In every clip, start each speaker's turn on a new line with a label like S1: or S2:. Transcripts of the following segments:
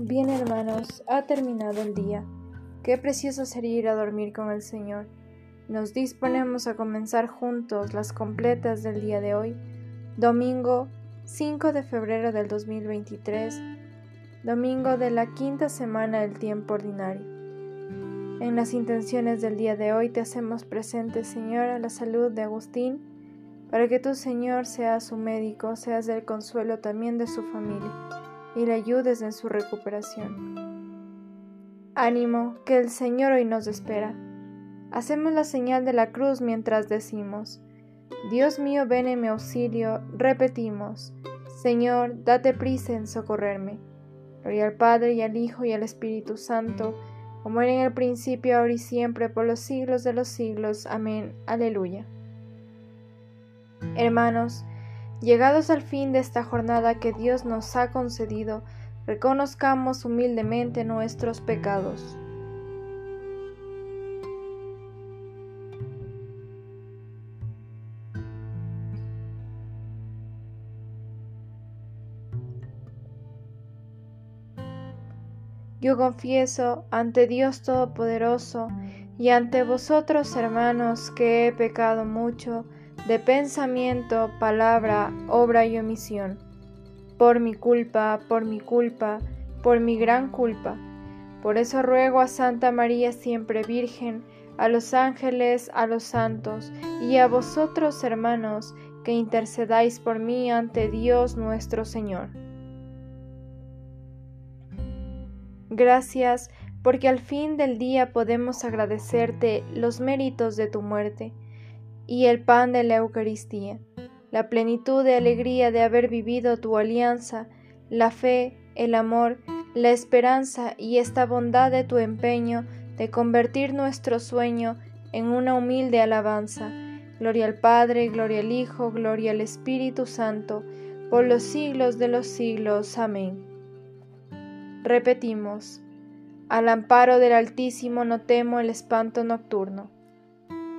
S1: Bien hermanos, ha terminado el día. Qué precioso sería ir a dormir con el Señor. Nos disponemos a comenzar juntos las completas del día de hoy, domingo 5 de febrero del 2023, domingo de la quinta semana del tiempo ordinario. En las intenciones del día de hoy te hacemos presente, Señor, a la salud de Agustín, para que tú, Señor, seas su médico, seas del consuelo también de su familia y le ayudes en su recuperación. Ánimo, que el Señor hoy nos espera. Hacemos la señal de la cruz mientras decimos, Dios mío, ven en mi auxilio, repetimos, Señor, date prisa en socorrerme. Gloria al Padre y al Hijo y al Espíritu Santo, como era en el principio, ahora y siempre, por los siglos de los siglos. Amén. Aleluya. Hermanos, Llegados al fin de esta jornada que Dios nos ha concedido, reconozcamos humildemente nuestros pecados. Yo confieso ante Dios Todopoderoso y ante vosotros, hermanos, que he pecado mucho, de pensamiento, palabra, obra y omisión. Por mi culpa, por mi culpa, por mi gran culpa. Por eso ruego a Santa María siempre Virgen, a los ángeles, a los santos, y a vosotros, hermanos, que intercedáis por mí ante Dios nuestro Señor. Gracias, porque al fin del día podemos agradecerte los méritos de tu muerte y el pan de la Eucaristía, la plenitud de alegría de haber vivido tu alianza, la fe, el amor, la esperanza y esta bondad de tu empeño de convertir nuestro sueño en una humilde alabanza. Gloria al Padre, gloria al Hijo, gloria al Espíritu Santo, por los siglos de los siglos. Amén. Repetimos, al amparo del Altísimo no temo el espanto nocturno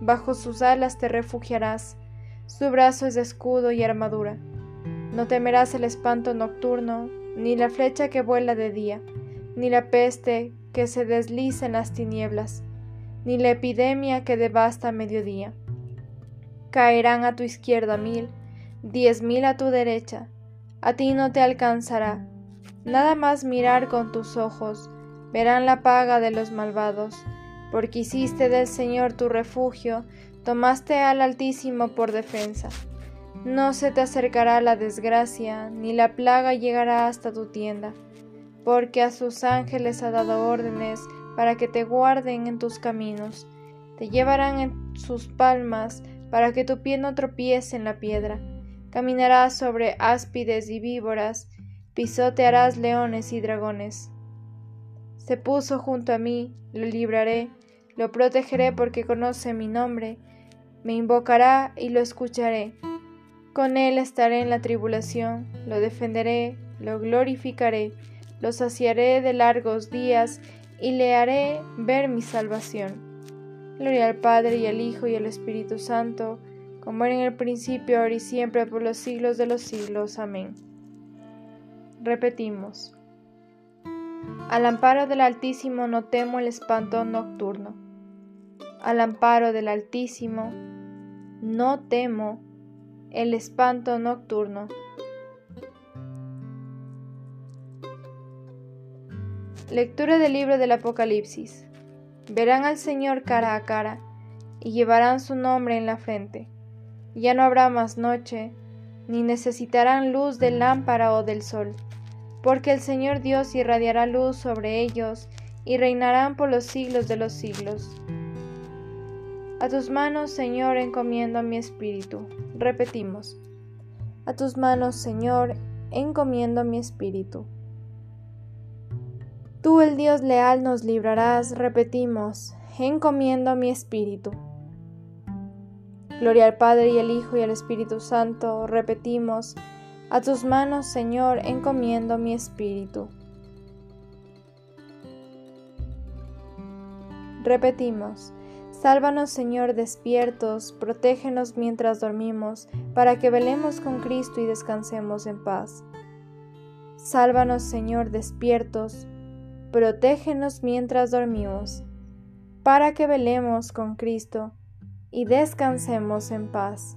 S1: bajo sus alas te refugiarás, su brazo es de escudo y armadura. No temerás el espanto nocturno, ni la flecha que vuela de día, ni la peste que se desliza en las tinieblas, ni la epidemia que devasta a mediodía. Caerán a tu izquierda mil, diez mil a tu derecha, a ti no te alcanzará. Nada más mirar con tus ojos, verán la paga de los malvados porque hiciste del Señor tu refugio, tomaste al Altísimo por defensa. No se te acercará la desgracia, ni la plaga llegará hasta tu tienda, porque a sus ángeles ha dado órdenes para que te guarden en tus caminos, te llevarán en sus palmas para que tu pie no tropiece en la piedra. Caminarás sobre áspides y víboras, pisotearás leones y dragones. Se puso junto a mí, lo libraré, lo protegeré porque conoce mi nombre, me invocará y lo escucharé. Con él estaré en la tribulación, lo defenderé, lo glorificaré, lo saciaré de largos días y le haré ver mi salvación. Gloria al Padre y al Hijo y al Espíritu Santo, como era en el principio, ahora y siempre, por los siglos de los siglos. Amén. Repetimos. Al amparo del Altísimo no temo el espanto nocturno. Al amparo del Altísimo no temo el espanto nocturno. Lectura del libro del Apocalipsis. Verán al Señor cara a cara y llevarán su nombre en la frente. Ya no habrá más noche, ni necesitarán luz del lámpara o del sol porque el Señor Dios irradiará luz sobre ellos y reinarán por los siglos de los siglos. A tus manos, Señor, encomiendo mi espíritu. Repetimos. A tus manos, Señor, encomiendo mi espíritu. Tú, el Dios leal, nos librarás, repetimos, encomiendo mi espíritu. Gloria al Padre y al Hijo y al Espíritu Santo, repetimos, a tus manos, Señor, encomiendo mi espíritu. Repetimos, sálvanos, Señor, despiertos, protégenos mientras dormimos, para que velemos con Cristo y descansemos en paz. Sálvanos, Señor, despiertos, protégenos mientras dormimos, para que velemos con Cristo y descansemos en paz.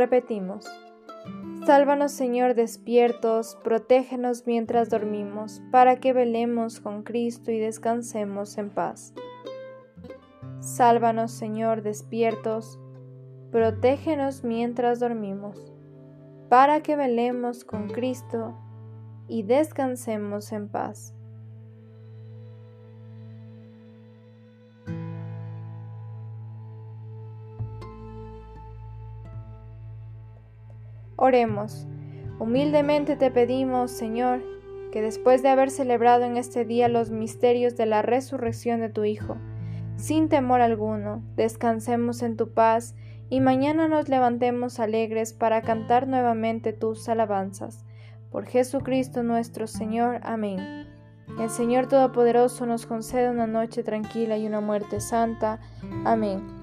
S1: Repetimos. Sálvanos, Señor, despiertos, protégenos mientras dormimos, para que velemos con Cristo y descansemos en paz. Sálvanos, Señor, despiertos, protégenos mientras dormimos, para que velemos con Cristo y descansemos en paz. Oremos. Humildemente te pedimos, Señor, que después de haber celebrado en este día los misterios de la resurrección de tu Hijo, sin temor alguno, descansemos en tu paz y mañana nos levantemos alegres para cantar nuevamente tus alabanzas. Por Jesucristo nuestro Señor. Amén. El Señor Todopoderoso nos concede una noche tranquila y una muerte santa. Amén.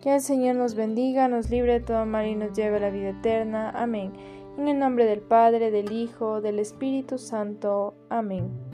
S1: Que el Señor nos bendiga, nos libre de todo mal y nos lleve a la vida eterna. Amén. En el nombre del Padre, del Hijo, del Espíritu Santo. Amén.